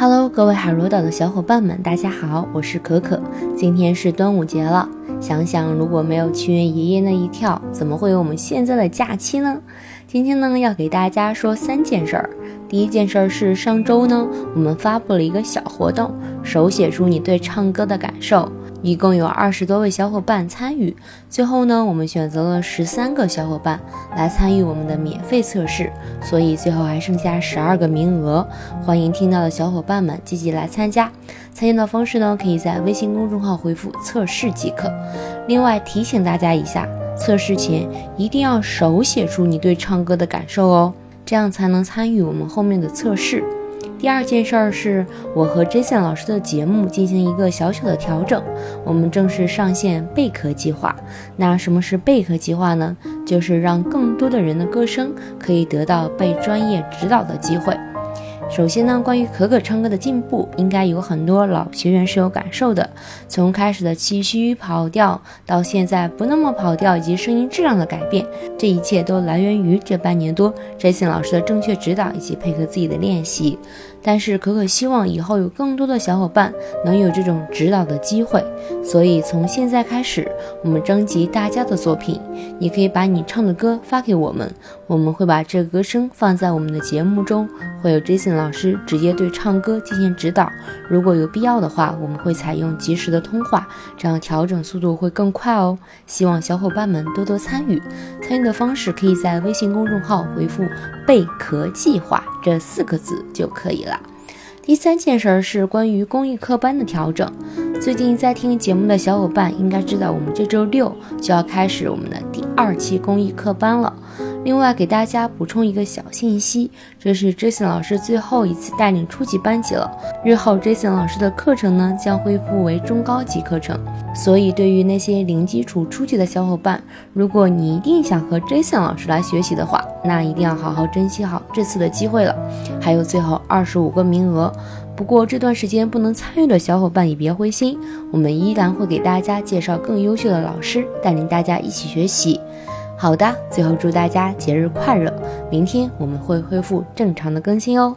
Hello，各位海螺岛的小伙伴们，大家好，我是可可。今天是端午节了，想想如果没有屈原爷爷那一跳，怎么会有我们现在的假期呢？今天呢，要给大家说三件事儿。第一件事儿是上周呢，我们发布了一个小活动，手写出你对唱歌的感受。一共有二十多位小伙伴参与，最后呢，我们选择了十三个小伙伴来参与我们的免费测试，所以最后还剩下十二个名额。欢迎听到的小伙伴们积极来参加。参加的方式呢，可以在微信公众号回复“测试”即可。另外提醒大家一下，测试前一定要手写出你对唱歌的感受哦，这样才能参与我们后面的测试。第二件事儿是我和 Jason 老师的节目进行一个小小的调整，我们正式上线贝壳计划。那什么是贝壳计划呢？就是让更多的人的歌声可以得到被专业指导的机会。首先呢，关于可可唱歌的进步，应该有很多老学员是有感受的。从开始的气虚跑调，到现在不那么跑调，以及声音质量的改变，这一切都来源于这半年多 Jason 老师的正确指导以及配合自己的练习。但是可可希望以后有更多的小伙伴能有这种指导的机会，所以从现在开始，我们征集大家的作品，你可以把你唱的歌发给我们，我们会把这个歌声放在我们的节目中，会有老师直接对唱歌进行指导。如果有必要的话，我们会采用及时的通话，这样调整速度会更快哦。希望小伙伴们多多参与，参与的方式可以在微信公众号回复“贝壳计划”这四个字就可以了。第三件事儿是关于公益课班的调整。最近在听节目的小伙伴应该知道，我们这周六就要开始我们的第二期公益课班了。另外给大家补充一个小信息，这是 Jason 老师最后一次带领初级班级了。日后 Jason 老师的课程呢将恢复为中高级课程，所以对于那些零基础初级的小伙伴，如果你一定想和 Jason 老师来学习的话，那一定要好好珍惜好这次的机会了。还有最后二十五个名额，不过这段时间不能参与的小伙伴也别灰心，我们依然会给大家介绍更优秀的老师，带领大家一起学习。好的，最后祝大家节日快乐！明天我们会恢复正常的更新哦。